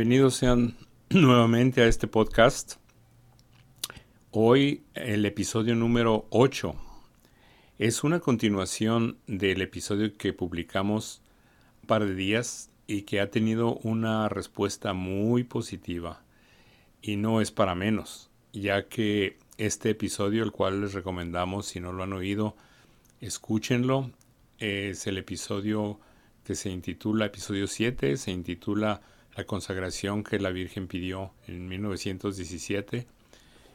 Bienvenidos sean nuevamente a este podcast. Hoy el episodio número 8 es una continuación del episodio que publicamos un par de días y que ha tenido una respuesta muy positiva. Y no es para menos, ya que este episodio, el cual les recomendamos, si no lo han oído, escúchenlo. Es el episodio que se intitula, episodio 7, se intitula La consagración que la Virgen pidió en 1917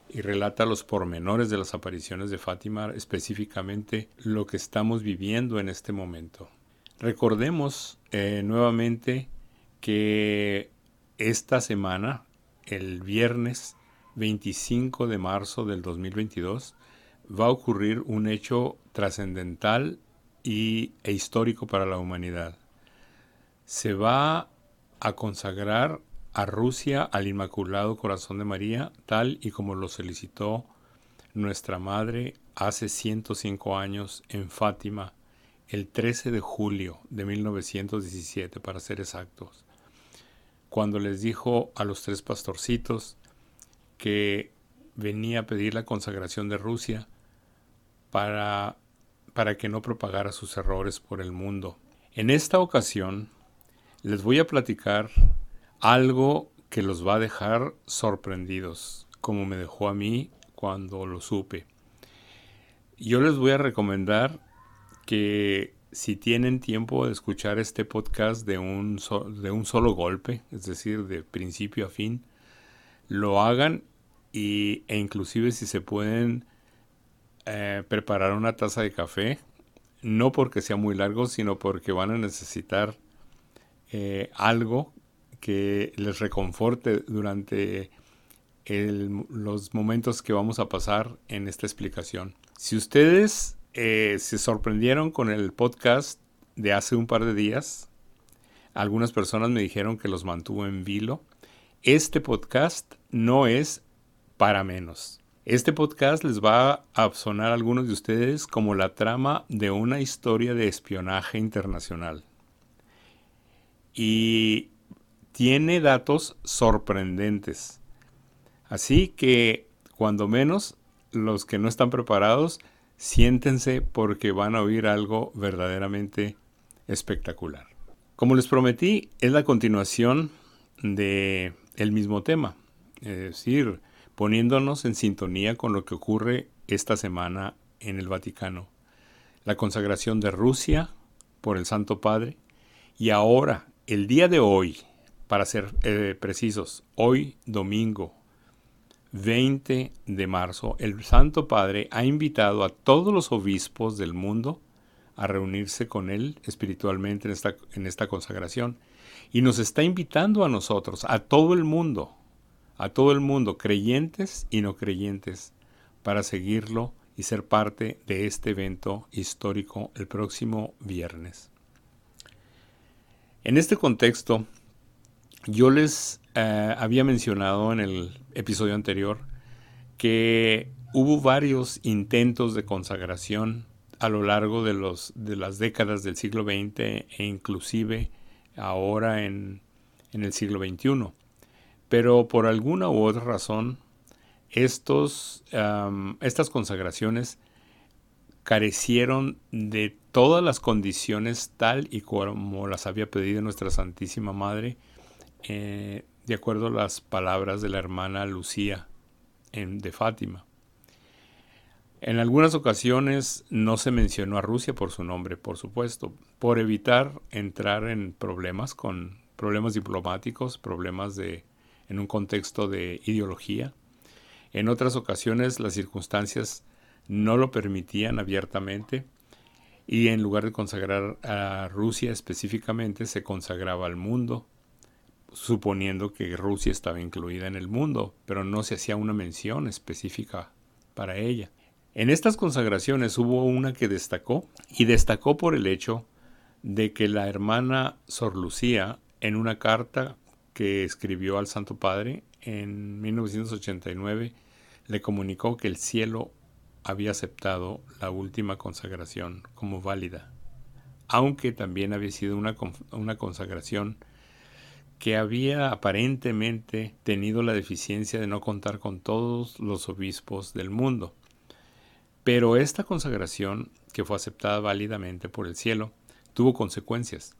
y relata los pormenores de las apariciones de Fátima, específicamente lo que estamos viviendo en este momento. Recordemos eh, nuevamente que esta semana, el viernes 25 de marzo del 2022, va a ocurrir un hecho trascendental y, e histórico para la humanidad. Se va a consagrar a Rusia al Inmaculado Corazón de María, tal y como lo solicitó nuestra Madre hace 105 años en Fátima, el 13 de julio de 1917, para ser exactos, cuando les dijo a los tres pastorcitos que venía a pedir la consagración de Rusia para, para que no propagara sus errores por el mundo. En esta ocasión les voy a platicar algo que los va a dejar sorprendidos, como me dejó a mí cuando lo supe. Yo les voy a recomendar que si tienen tiempo de escuchar este podcast de un, de un solo golpe, es decir, de principio a fin, lo hagan y, e inclusive si se pueden eh, preparar una taza de café, no porque sea muy largo, sino porque van a necesitar eh, algo que les reconforte durante los momentos que vamos a pasar en esta explicación. Si ustedes eh, se sorprendieron con el podcast de hace un par de días, algunas personas me dijeron que los mantuvo en vilo. Este podcast no es para menos. Este podcast les va a sonar a algunos de ustedes como la trama de una historia de espionaje internacional. Y tiene datos sorprendentes. Así que, cuando menos, los que no están preparados, siéntense porque van a oír algo verdaderamente espectacular. Como les prometí, es la continuación de el mismo tema, es decir, poniéndonos en sintonía con lo que ocurre esta semana en el Vaticano. La consagración de Rusia por el Santo Padre y ahora, el día de hoy, para ser eh, precisos, hoy domingo 20 de marzo, el Santo Padre ha invitado a todos los obispos del mundo a reunirse con Él espiritualmente en esta, en esta consagración. Y nos está invitando a nosotros, a todo el mundo, a todo el mundo, creyentes y no creyentes, para seguirlo y ser parte de este evento histórico el próximo viernes. En este contexto, yo les eh, había mencionado en el episodio anterior que hubo varios intentos de consagración a lo largo de, las décadas del siglo XX e inclusive ahora en, el siglo XXI. Pero por alguna u otra razón, estos, estas consagraciones carecieron de todas las condiciones tal y como las había pedido nuestra Santísima Madre eh, de acuerdo a las palabras de la hermana Lucía de Fátima. En algunas ocasiones no se mencionó a Rusia por su nombre, por supuesto, por evitar entrar en problemas con problemas diplomáticos, problemas de en un contexto de ideología. En otras ocasiones las circunstancias no lo permitían abiertamente y en lugar de consagrar a Rusia específicamente se consagraba al mundo, suponiendo que Rusia estaba incluida en el mundo, pero no se hacía una mención específica para ella. En estas consagraciones hubo una que destacó, y destacó por el hecho de que la hermana Sor Lucía, en una carta que escribió al Santo Padre en 1989, le comunicó que el cielo había aceptado la última consagración como válida, aunque también había sido una, una consagración que había aparentemente tenido la deficiencia de no contar con todos los obispos del mundo. Pero esta consagración, que fue aceptada válidamente por el cielo, tuvo consecuencias.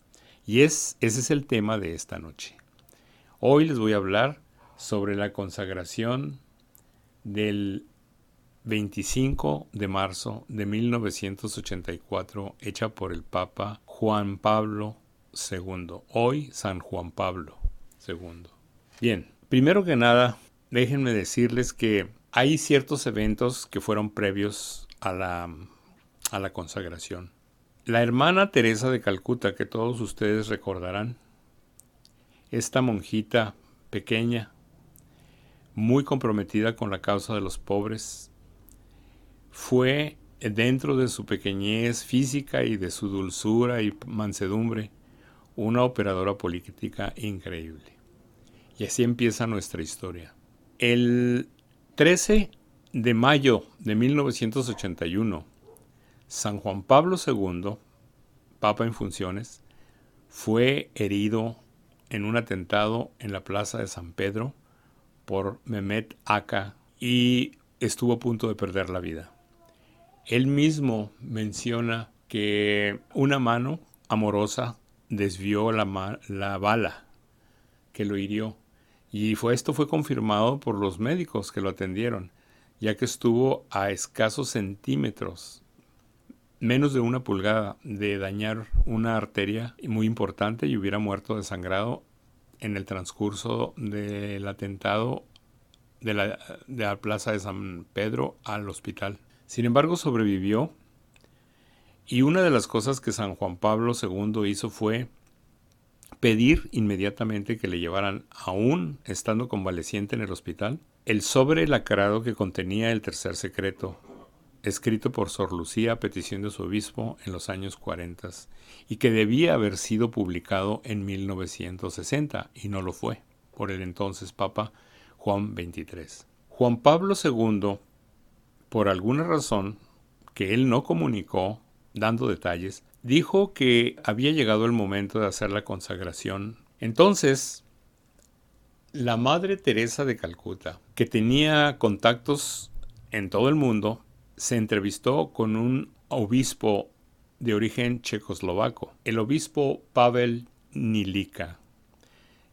Y es, ese es el tema de esta noche. Hoy les voy a hablar sobre la consagración del 25 de marzo de 1984 hecha por el Papa Juan Pablo II. Hoy San Juan Pablo II. Bien, primero que nada, déjenme decirles que hay ciertos eventos que fueron previos a la, a la consagración. La hermana Teresa de Calcuta, que todos ustedes recordarán, esta monjita pequeña, muy comprometida con la causa de los pobres, fue dentro de su pequeñez física y de su dulzura y mansedumbre, una operadora política increíble. Y así empieza nuestra historia. El 13 de mayo de 1981, San Juan Pablo II, Papa en funciones, fue herido en un atentado en la plaza de San Pedro por Mehmet Aka y estuvo a punto de perder la vida. Él mismo menciona que una mano amorosa desvió la, la bala que lo hirió y fue, esto fue confirmado por los médicos que lo atendieron, ya que estuvo a escasos centímetros, menos de una pulgada, de dañar una arteria muy importante y hubiera muerto desangrado en el transcurso del atentado de la, de la plaza de San Pedro al hospital. Sin embargo, sobrevivió y una de las cosas que San Juan Pablo II hizo fue pedir inmediatamente que le llevaran, aún estando convaleciente en el hospital, el sobre lacrado que contenía el tercer secreto, escrito por Sor Lucía a petición de su obispo en los años 40 y que debía haber sido publicado en 1960 y no lo fue por el entonces Papa Juan XXIII. Juan Pablo II, por alguna razón que él no comunicó dando detalles, dijo que había llegado el momento de hacer la consagración. Entonces, la Madre Teresa de Calcuta, que tenía contactos en todo el mundo, se entrevistó con un obispo de origen checoslovaco, el obispo Pavel Nilika.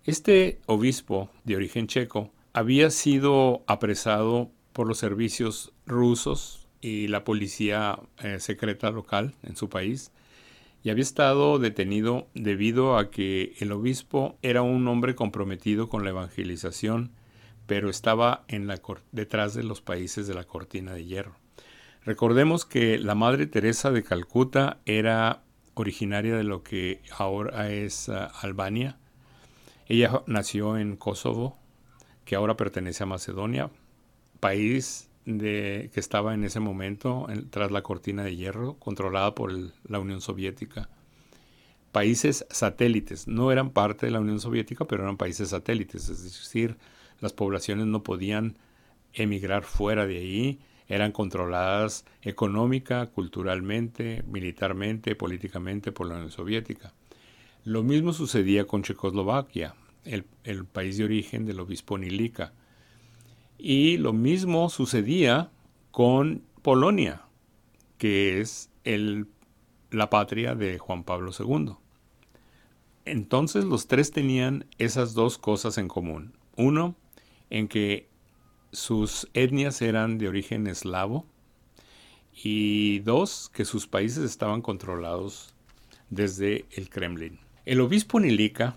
Este obispo de origen checo había sido apresado por los servicios rusos y la policía eh, secreta local en su país y había estado detenido debido a que el obispo era un hombre comprometido con la evangelización, pero estaba en la, detrás de los países de la cortina de hierro. Recordemos que la Madre Teresa de Calcuta era originaria de lo que ahora es uh, Albania. Ella nació en Kosovo, que ahora pertenece a Macedonia, país que estaba en ese momento tras la cortina de hierro, controlada por la Unión Soviética. Países satélites, no eran parte de la Unión Soviética, pero eran países satélites, es decir, las poblaciones no podían emigrar fuera de ahí, eran controladas económica, culturalmente, militarmente, políticamente por la Unión Soviética. Lo mismo sucedía con Checoslovaquia, el, el país de origen del obispo Nilika y lo mismo sucedía con Polonia, que es el, la patria de Juan Pablo II. Entonces los tres tenían esas dos cosas en común. Uno, en que sus etnias eran de origen eslavo. Y dos, que sus países estaban controlados desde el Kremlin. El obispo Nilika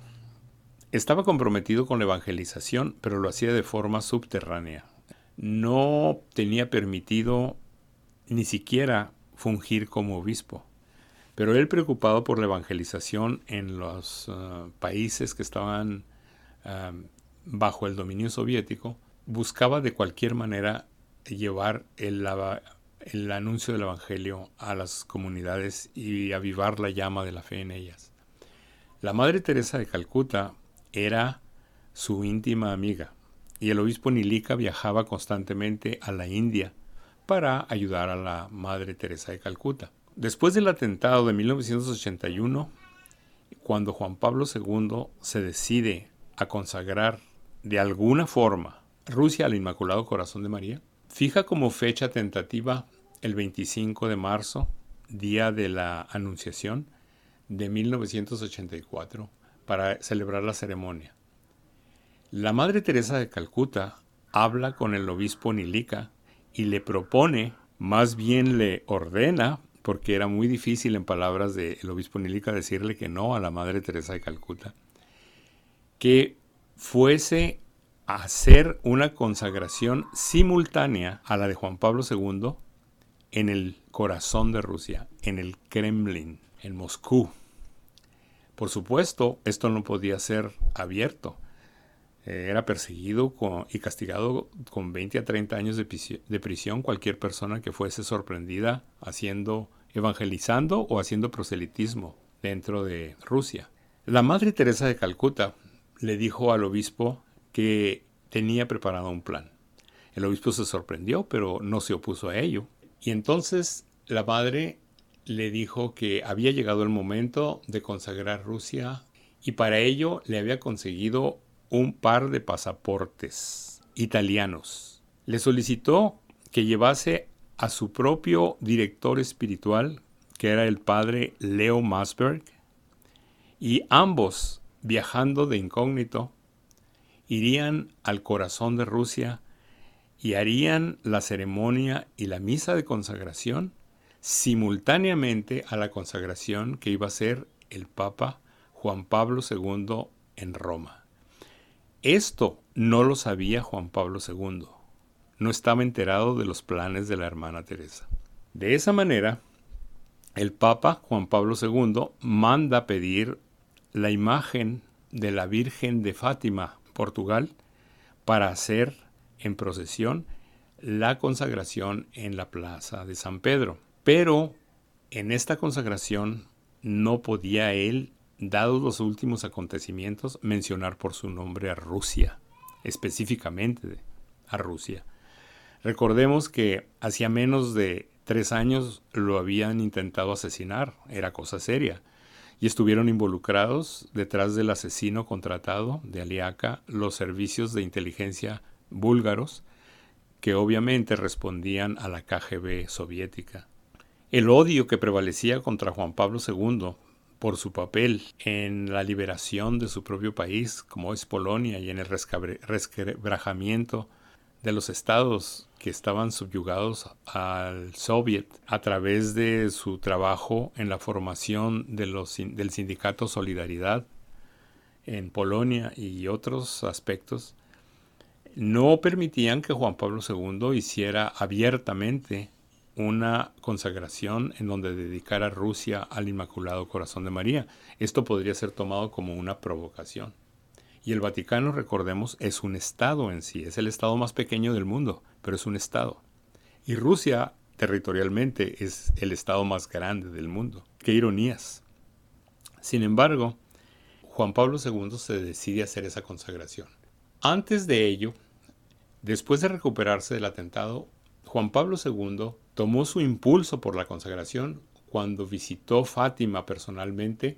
estaba comprometido con la evangelización, pero lo hacía de forma subterránea. No tenía permitido ni siquiera fungir como obispo. Pero él preocupado por la evangelización en los uh, países que estaban um, bajo el dominio soviético, buscaba de cualquier manera llevar el anuncio del Evangelio a las comunidades y avivar la llama de la fe en ellas. La Madre Teresa de Calcuta era su íntima amiga y el obispo Nilika viajaba constantemente a la India para ayudar a la Madre Teresa de Calcuta. Después del atentado de 1981, cuando Juan Pablo II se decide a consagrar de alguna forma Rusia al Inmaculado Corazón de María, fija como fecha tentativa el 25 de marzo, día de la Anunciación de 1984, para celebrar la ceremonia. La Madre Teresa de Calcuta habla con el obispo Nilica y le propone, más bien le ordena, porque era muy difícil en palabras del obispo Nilica decirle que no a la Madre Teresa de Calcuta, que fuese a hacer una consagración simultánea a la de Juan Pablo II en el corazón de Rusia, en el Kremlin, en Moscú. Por supuesto, esto no podía ser abierto. Eh, era perseguido y castigado con 20 a 30 años de prisión cualquier persona que fuese sorprendida haciendo, evangelizando o haciendo proselitismo dentro de Rusia. La Madre Teresa de Calcuta le dijo al obispo que tenía preparado un plan. El obispo se sorprendió, pero no se opuso a ello. Y entonces la madre le dijo que había llegado el momento de consagrar Rusia y para ello le había conseguido un par de pasaportes italianos. Le solicitó que llevase a su propio director espiritual, que era el padre Leo Masberg, y ambos viajando de incógnito, irían al corazón de Rusia y harían la ceremonia y la misa de consagración simultáneamente a la consagración que iba a ser el Papa Juan Pablo II en Roma. Esto no lo sabía Juan Pablo II. No estaba enterado de los planes de la hermana Teresa. De esa manera, el Papa Juan Pablo II manda pedir la imagen de la Virgen de Fátima, Portugal, para hacer en procesión la consagración en la plaza de San Pedro. Pero en esta consagración no podía él, dados los últimos acontecimientos, mencionar por su nombre a Rusia, específicamente a Rusia. Recordemos que hacía menos de tres años lo habían intentado asesinar, era cosa seria y estuvieron involucrados detrás del asesino contratado de Aliaca los servicios de inteligencia búlgaros que obviamente respondían a la KGB soviética. El odio que prevalecía contra Juan Pablo II por su papel en la liberación de su propio país, como es Polonia, y en el resquebrajamiento de los estados que estaban subyugados al Soviet a través de su trabajo en la formación del sindicato Solidaridad en Polonia y otros aspectos, no permitían que Juan Pablo II hiciera abiertamente una consagración en donde dedicara Rusia al Inmaculado Corazón de María. Esto podría ser tomado como una provocación. Y el Vaticano, recordemos, es un Estado en sí, es el Estado más pequeño del mundo, pero es un Estado. Y Rusia, territorialmente, es el Estado más grande del mundo. Qué ironías. Sin embargo, Juan Pablo II se decide a hacer esa consagración. Antes de ello, después de recuperarse del atentado, Juan Pablo II tomó su impulso por la consagración cuando visitó Fátima personalmente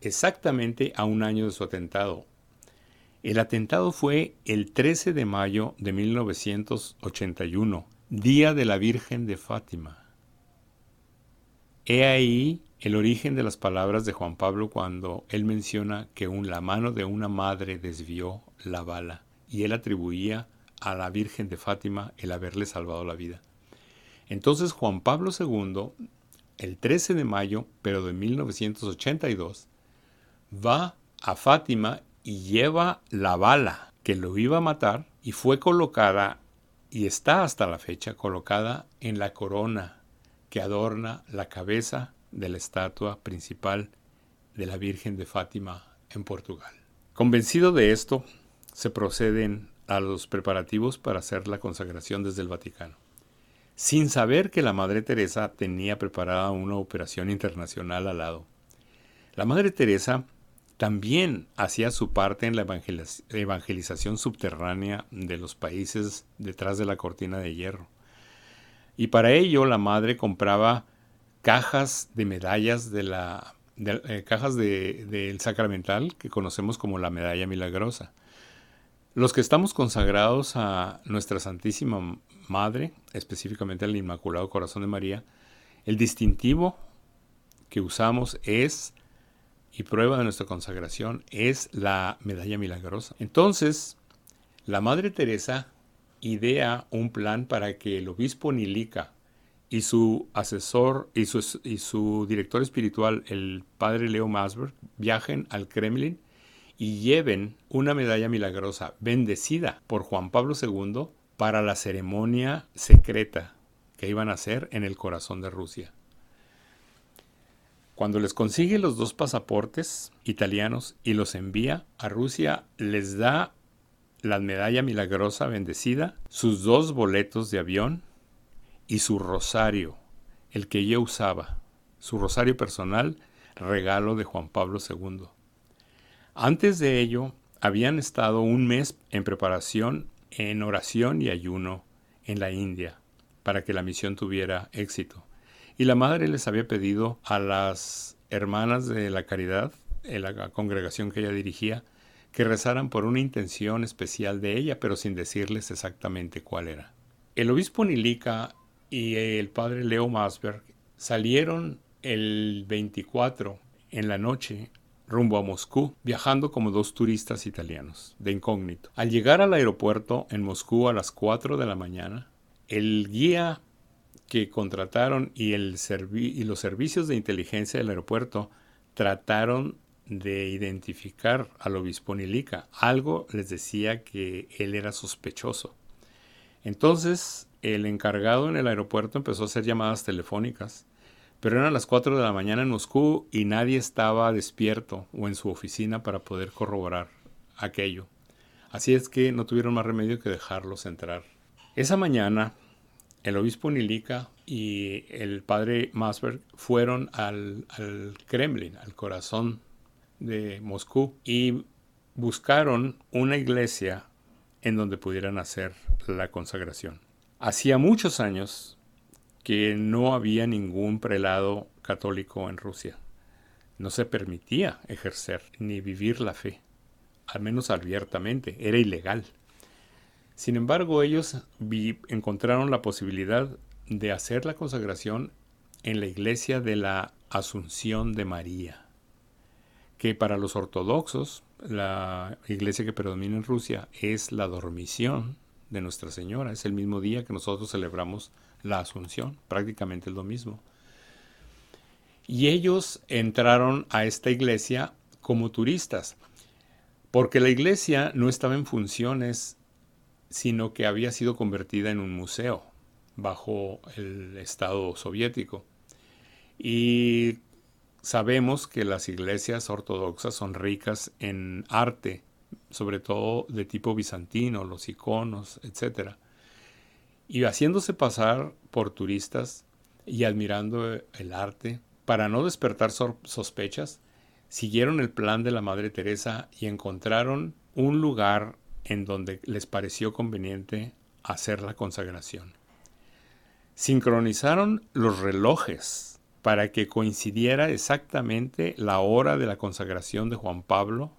exactamente a un año de su atentado, el atentado fue el 13 de mayo de 1981, Día de la Virgen de Fátima. He ahí el origen de las palabras de Juan Pablo cuando él menciona que un, la mano de una madre desvió la bala y él atribuía a la Virgen de Fátima el haberle salvado la vida. Entonces Juan Pablo II, el 13 de mayo, pero de 1982, va a Fátima y lleva la bala que lo iba a matar y fue colocada y está hasta la fecha colocada en la corona que adorna la cabeza de la estatua principal de la Virgen de Fátima en Portugal. Convencido de esto, se proceden a los preparativos para hacer la consagración desde el Vaticano, sin saber que la Madre Teresa tenía preparada una operación internacional al lado. La Madre Teresa también hacía su parte en la evangelización subterránea de los países detrás de la cortina de hierro. Y para ello la madre compraba cajas de medallas de la, de, cajas del sacramental que conocemos como la medalla milagrosa. Los que estamos consagrados a nuestra Santísima Madre, específicamente al Inmaculado Corazón de María, el distintivo que usamos es, y prueba de nuestra consagración, es la medalla milagrosa. Entonces, la Madre Teresa idea un plan para que el obispo Nilica y su asesor y su, y su director espiritual, el padre Leo Masberg, viajen al Kremlin y lleven una medalla milagrosa bendecida por Juan Pablo II para la ceremonia secreta que iban a hacer en el corazón de Rusia. Cuando les consigue los dos pasaportes italianos y los envía a Rusia, les da la medalla milagrosa bendecida, sus dos boletos de avión y su rosario, el que ella usaba, su rosario personal, regalo de Juan Pablo II. Antes de ello, habían estado un mes en preparación, en oración y ayuno en la India, para que la misión tuviera éxito. Y la madre les había pedido a las hermanas de la caridad, en la congregación que ella dirigía, que rezaran por una intención especial de ella, pero sin decirles exactamente cuál era. El obispo Nilica y el padre Leo Masberg salieron el 24 en la noche rumbo a Moscú, viajando como dos turistas italianos, de incógnito. Al llegar al aeropuerto en Moscú a las 4 de la mañana, el guía que contrataron y, los servicios de inteligencia del aeropuerto trataron de identificar al obispo Nilica. Algo les decía que él era sospechoso. Entonces, el encargado en el aeropuerto empezó a hacer llamadas telefónicas, pero eran las 4 de la mañana en Moscú y nadie estaba despierto o en su oficina para poder corroborar aquello. Así es que no tuvieron más remedio que dejarlos entrar. Esa mañana, el obispo Nilica y el padre Masberg fueron al, al Kremlin, al corazón de Moscú y buscaron una iglesia en donde pudieran hacer la consagración. Hacía muchos años que no había ningún prelado católico en Rusia. No se permitía ejercer ni vivir la fe, al menos abiertamente, era ilegal. Sin embargo, ellos encontraron la posibilidad de hacer la consagración en la iglesia de la Asunción de María que para los ortodoxos, la iglesia que predomina en Rusia es la dormición de Nuestra Señora. Es el mismo día que nosotros celebramos la Asunción, prácticamente es lo mismo. Y ellos entraron a esta iglesia como turistas, porque la iglesia no estaba en funciones, sino que había sido convertida en un museo bajo el Estado soviético. Y Sabemos que las iglesias ortodoxas son ricas en arte, sobre todo de tipo bizantino, los iconos, etc. Y haciéndose pasar por turistas y admirando el arte, para no despertar sospechas, siguieron el plan de la Madre Teresa y encontraron un lugar en donde les pareció conveniente hacer la consagración. Sincronizaron los relojes para que coincidiera exactamente la hora de la consagración de Juan Pablo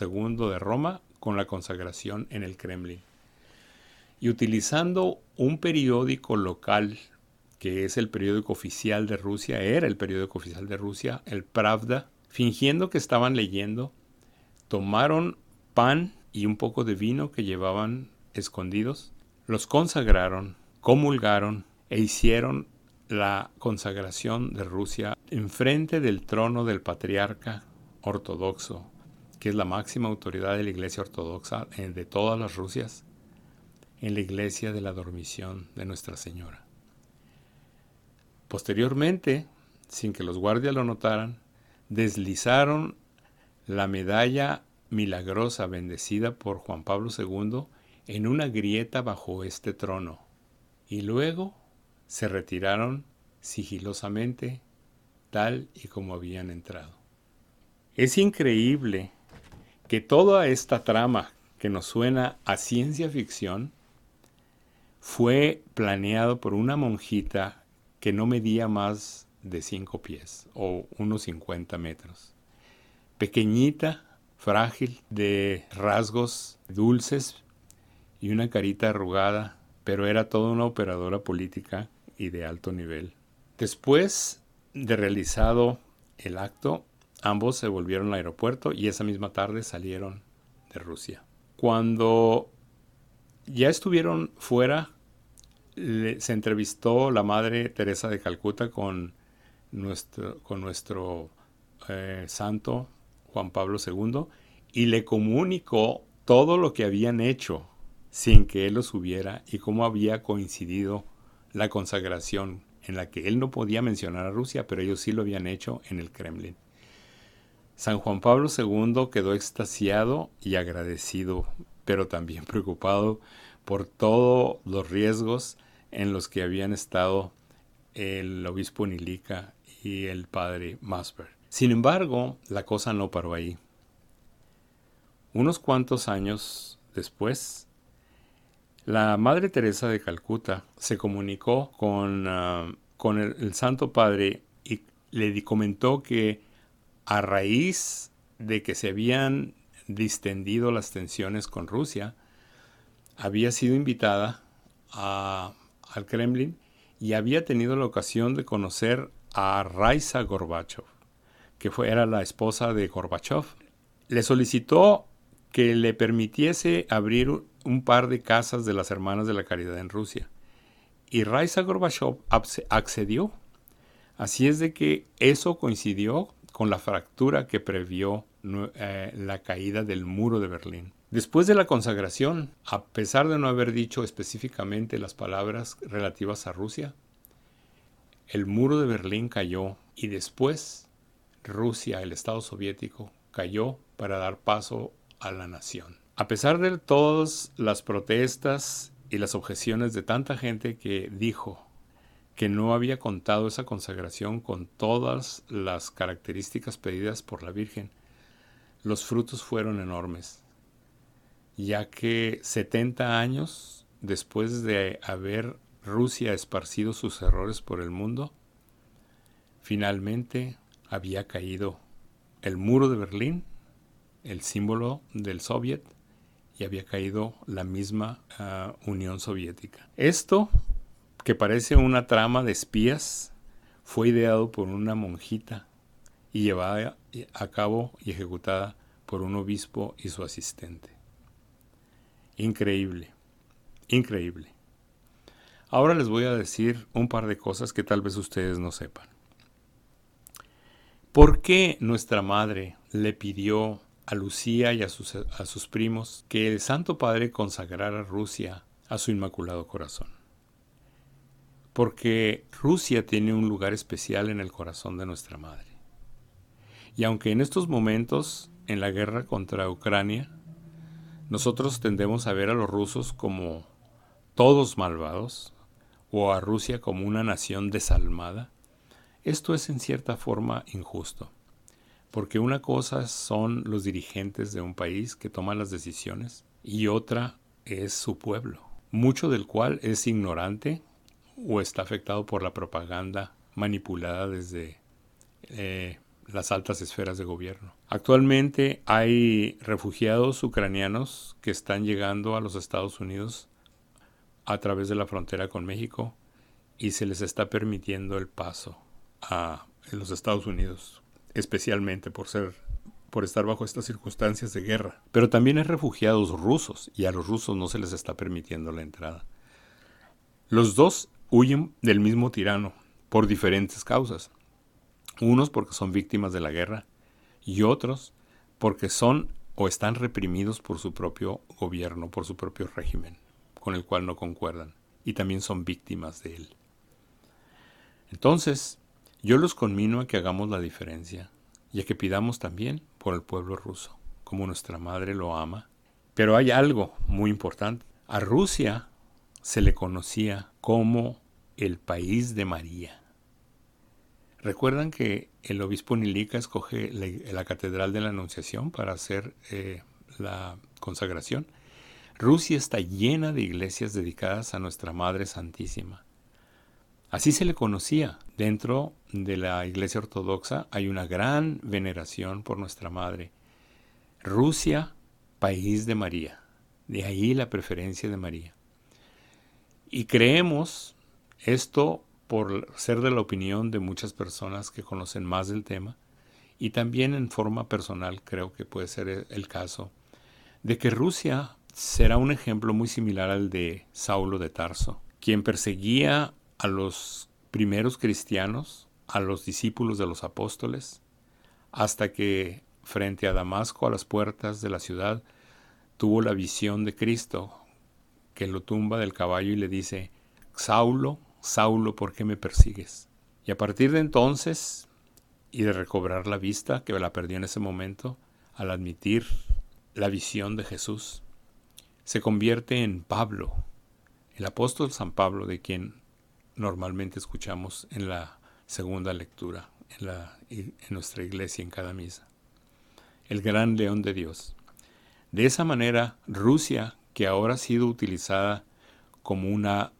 II de Roma con la consagración en el Kremlin. Y utilizando un periódico local, que es el periódico oficial de Rusia, era el periódico oficial de Rusia, el Pravda, fingiendo que estaban leyendo, tomaron pan y un poco de vino que llevaban escondidos, los consagraron, comulgaron e hicieron la consagración de Rusia enfrente del trono del patriarca ortodoxo, que es la máxima autoridad de la Iglesia Ortodoxa eh, de todas las Rusias, en la Iglesia de la Dormición de Nuestra Señora. Posteriormente, sin que los guardias lo notaran, deslizaron la medalla milagrosa bendecida por Juan Pablo II en una grieta bajo este trono y luego se retiraron sigilosamente tal y como habían entrado. Es increíble que toda esta trama que nos suena a ciencia ficción fue planeado por una monjita que no medía más de 5 pies o unos 50 metros. Pequeñita, frágil, de rasgos dulces y una carita arrugada, pero era toda una operadora política y de alto nivel. Después de realizado el acto, ambos se volvieron al aeropuerto y esa misma tarde salieron de Rusia. Cuando ya estuvieron fuera, se entrevistó la madre Teresa de Calcuta con nuestro, eh, santo Juan Pablo II y le comunicó todo lo que habían hecho sin que él lo supiera y cómo había coincidido la consagración en la que él no podía mencionar a Rusia, pero ellos sí lo habían hecho en el Kremlin. San Juan Pablo II quedó extasiado y agradecido, pero también preocupado por todos los riesgos en los que habían estado el obispo Nilica y el padre Masper. Sin embargo, la cosa no paró ahí. Unos cuantos años después, la Madre Teresa de Calcuta se comunicó con, ah, con el, Santo Padre y le comentó que a raíz de que se habían distendido las tensiones con Rusia, había sido invitada al Kremlin y había tenido la ocasión de conocer a Raisa Gorbachev, que fue, era la esposa de Gorbachev. Le solicitó que le permitiese abrir un par de casas de las Hermanas de la Caridad en Rusia. Y Raisa Gorbachev accedió. Así es de que eso coincidió con la fractura que previó eh, la caída del muro de Berlín. Después de la consagración, a pesar de no haber dicho específicamente las palabras relativas a Rusia, el muro de Berlín cayó y después Rusia, el Estado soviético, cayó para dar paso a la nación. A pesar de todas las protestas y las objeciones de tanta gente que dijo que no había contado esa consagración con todas las características pedidas por la Virgen, los frutos fueron enormes, ya que 70 años después de haber Rusia esparcido sus errores por el mundo, finalmente había caído el muro de Berlín, el símbolo del Soviet, y había caído la misma ah, Unión Soviética. Esto, que parece una trama de espías, fue ideado por una monjita y llevada a cabo y ejecutada por un obispo y su asistente. Increíble, increíble. Ahora les voy a decir un par de cosas que tal vez ustedes no sepan. ¿Por qué nuestra madre le pidió a Lucía y a sus, a sus primos que el Santo Padre consagrara Rusia a su Inmaculado Corazón? Porque Rusia tiene un lugar especial en el corazón de nuestra madre. Y aunque en estos momentos, en la guerra contra Ucrania, nosotros tendemos a ver a los rusos como todos malvados, o a Rusia como una nación desalmada, esto es en cierta forma injusto, porque una cosa son los dirigentes de un país que toman las decisiones y otra es su pueblo, mucho del cual es ignorante o está afectado por la propaganda manipulada desde eh, las altas esferas de gobierno. Actualmente hay refugiados ucranianos que están llegando a los Estados Unidos a través de la frontera con México y se les está permitiendo el paso a los Estados Unidos, especialmente por ser por estar bajo estas circunstancias de guerra. Pero también hay refugiados rusos y a los rusos no se les está permitiendo la entrada. Los dos huyen del mismo tirano por diferentes causas. Unos porque son víctimas de la guerra y otros porque son o están reprimidos por su propio gobierno, por su propio régimen con el cual no concuerdan y también son víctimas de él. Entonces, yo los conmino a que hagamos la diferencia y a que pidamos también por el pueblo ruso, como nuestra madre lo ama. Pero hay algo muy importante. A Rusia se le conocía como el país de María. ¿Recuerdan que el obispo Nilica escoge la, Catedral de la Anunciación para hacer eh, la consagración? Rusia está llena de iglesias dedicadas a nuestra Madre Santísima. Así se le conocía Dentro de la Iglesia Ortodoxa hay una gran veneración por nuestra Madre. Rusia, país de María. De ahí la preferencia de María. Y creemos esto por ser de la opinión de muchas personas que conocen más del tema. Y también en forma personal creo que puede ser el caso de que Rusia será un ejemplo muy similar al de Saulo de Tarso, quien perseguía a los primeros cristianos, a los discípulos de los apóstoles, hasta que frente a Damasco, a las puertas de la ciudad, tuvo la visión de Cristo, que lo tumba del caballo y le dice, Saulo, Saulo, ¿por qué me persigues? Y a partir de entonces, y de recobrar la vista, que la perdió en ese momento, al admitir la visión de Jesús, se convierte en Pablo, el apóstol San Pablo, de quien normalmente escuchamos en la segunda lectura, en, la, en nuestra iglesia, en cada misa. El gran león de Dios. De esa manera, Rusia, que ahora ha sido utilizada como una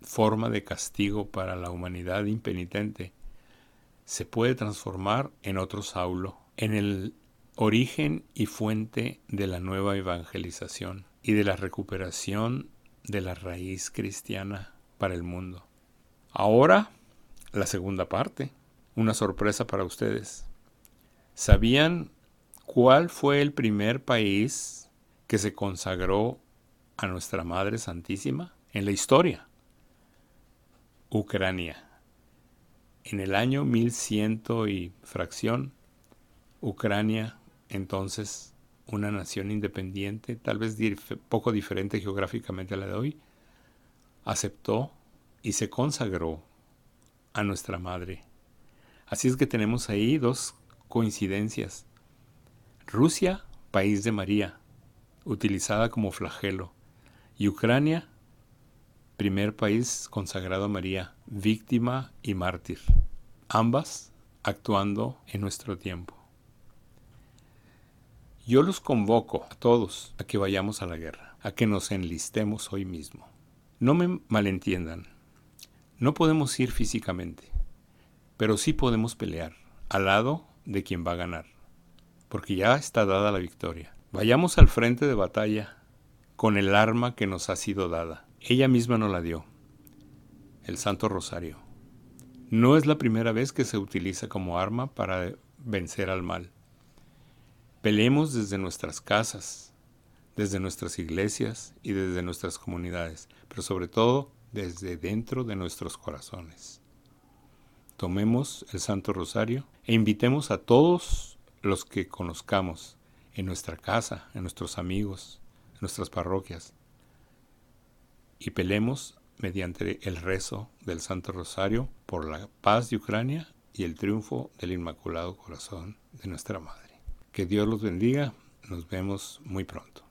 forma de castigo para la humanidad impenitente, se puede transformar en otro Saulo, en el origen y fuente de la nueva evangelización y de la recuperación de la raíz cristiana para el mundo. Ahora, la segunda parte, una sorpresa para ustedes. ¿Sabían cuál fue el primer país que se consagró a nuestra Madre Santísima en la historia? Ucrania. En el año 1100 y fracción, Ucrania, entonces una nación independiente, tal vez poco diferente geográficamente a la de hoy, aceptó y se consagró a nuestra madre. Así es que tenemos ahí dos coincidencias. Rusia, país de María, utilizada como flagelo, y Ucrania, primer país consagrado a María, víctima y mártir, ambas actuando en nuestro tiempo. Yo los convoco a todos a que vayamos a la guerra, a que nos enlistemos hoy mismo. No me malentiendan, no podemos ir físicamente, pero sí podemos pelear al lado de quien va a ganar, porque ya está dada la victoria. Vayamos al frente de batalla con el arma que nos ha sido dada ella misma nos la dio, el Santo Rosario. No es la primera vez que se utiliza como arma para vencer al mal. Peleemos desde nuestras casas, desde nuestras iglesias y desde nuestras comunidades, pero sobre todo desde dentro de nuestros corazones. Tomemos el Santo Rosario e invitemos a todos los que conozcamos en nuestra casa, en nuestros amigos, nuestras parroquias, y pelemos mediante el rezo del Santo Rosario por la paz de Ucrania y el triunfo del Inmaculado Corazón de nuestra Madre. Que Dios los bendiga, nos vemos muy pronto.